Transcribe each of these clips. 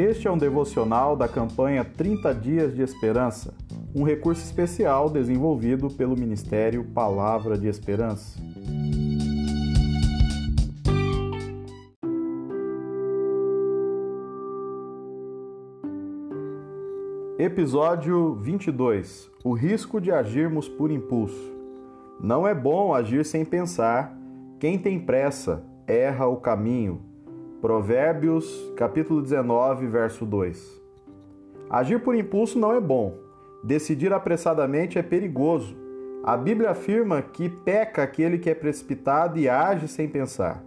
Este é um devocional da campanha 30 Dias de Esperança, um recurso especial desenvolvido pelo Ministério Palavra de Esperança. Episódio 22 O risco de agirmos por impulso. Não é bom agir sem pensar. Quem tem pressa erra o caminho. Provérbios, capítulo 19, verso 2. Agir por impulso não é bom. Decidir apressadamente é perigoso. A Bíblia afirma que peca aquele que é precipitado e age sem pensar.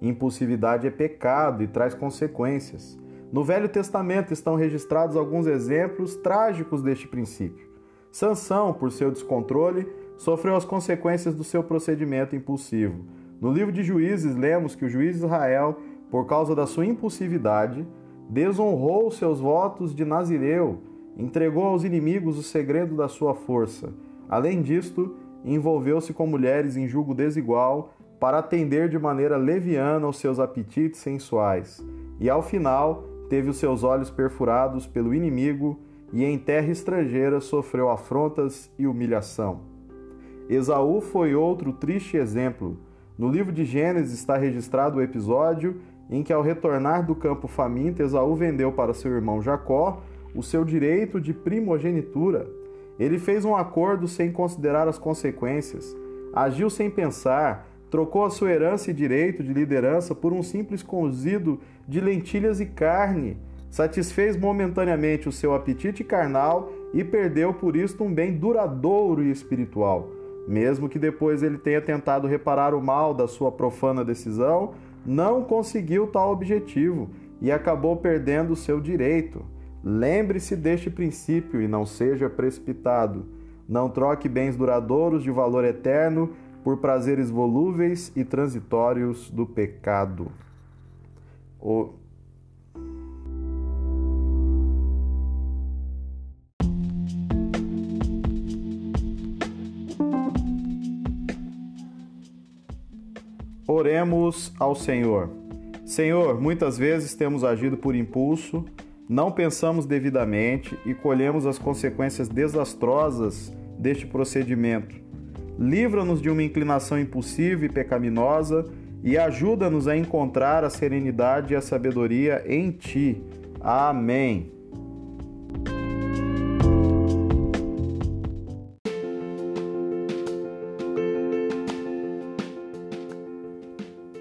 Impulsividade é pecado e traz consequências. No Velho Testamento estão registrados alguns exemplos trágicos deste princípio. Sansão, por seu descontrole, sofreu as consequências do seu procedimento impulsivo. No livro de Juízes, lemos que o juiz Israel por causa da sua impulsividade, desonrou seus votos de Nazireu, entregou aos inimigos o segredo da sua força. Além disto, envolveu-se com mulheres em julgo desigual para atender de maneira leviana aos seus apetites sensuais. E ao final, teve os seus olhos perfurados pelo inimigo e em terra estrangeira sofreu afrontas e humilhação. Esaú foi outro triste exemplo. No livro de Gênesis está registrado o episódio em que, ao retornar do campo faminto, Esaú vendeu para seu irmão Jacó o seu direito de primogenitura. Ele fez um acordo sem considerar as consequências, agiu sem pensar, trocou a sua herança e direito de liderança por um simples cozido de lentilhas e carne, satisfez momentaneamente o seu apetite carnal e perdeu por isto um bem duradouro e espiritual. Mesmo que depois ele tenha tentado reparar o mal da sua profana decisão, não conseguiu tal objetivo e acabou perdendo seu direito. Lembre-se deste princípio e não seja precipitado. Não troque bens duradouros de valor eterno por prazeres volúveis e transitórios do pecado. O Oremos ao Senhor. Senhor, muitas vezes temos agido por impulso, não pensamos devidamente e colhemos as consequências desastrosas deste procedimento. Livra-nos de uma inclinação impulsiva e pecaminosa e ajuda-nos a encontrar a serenidade e a sabedoria em Ti. Amém.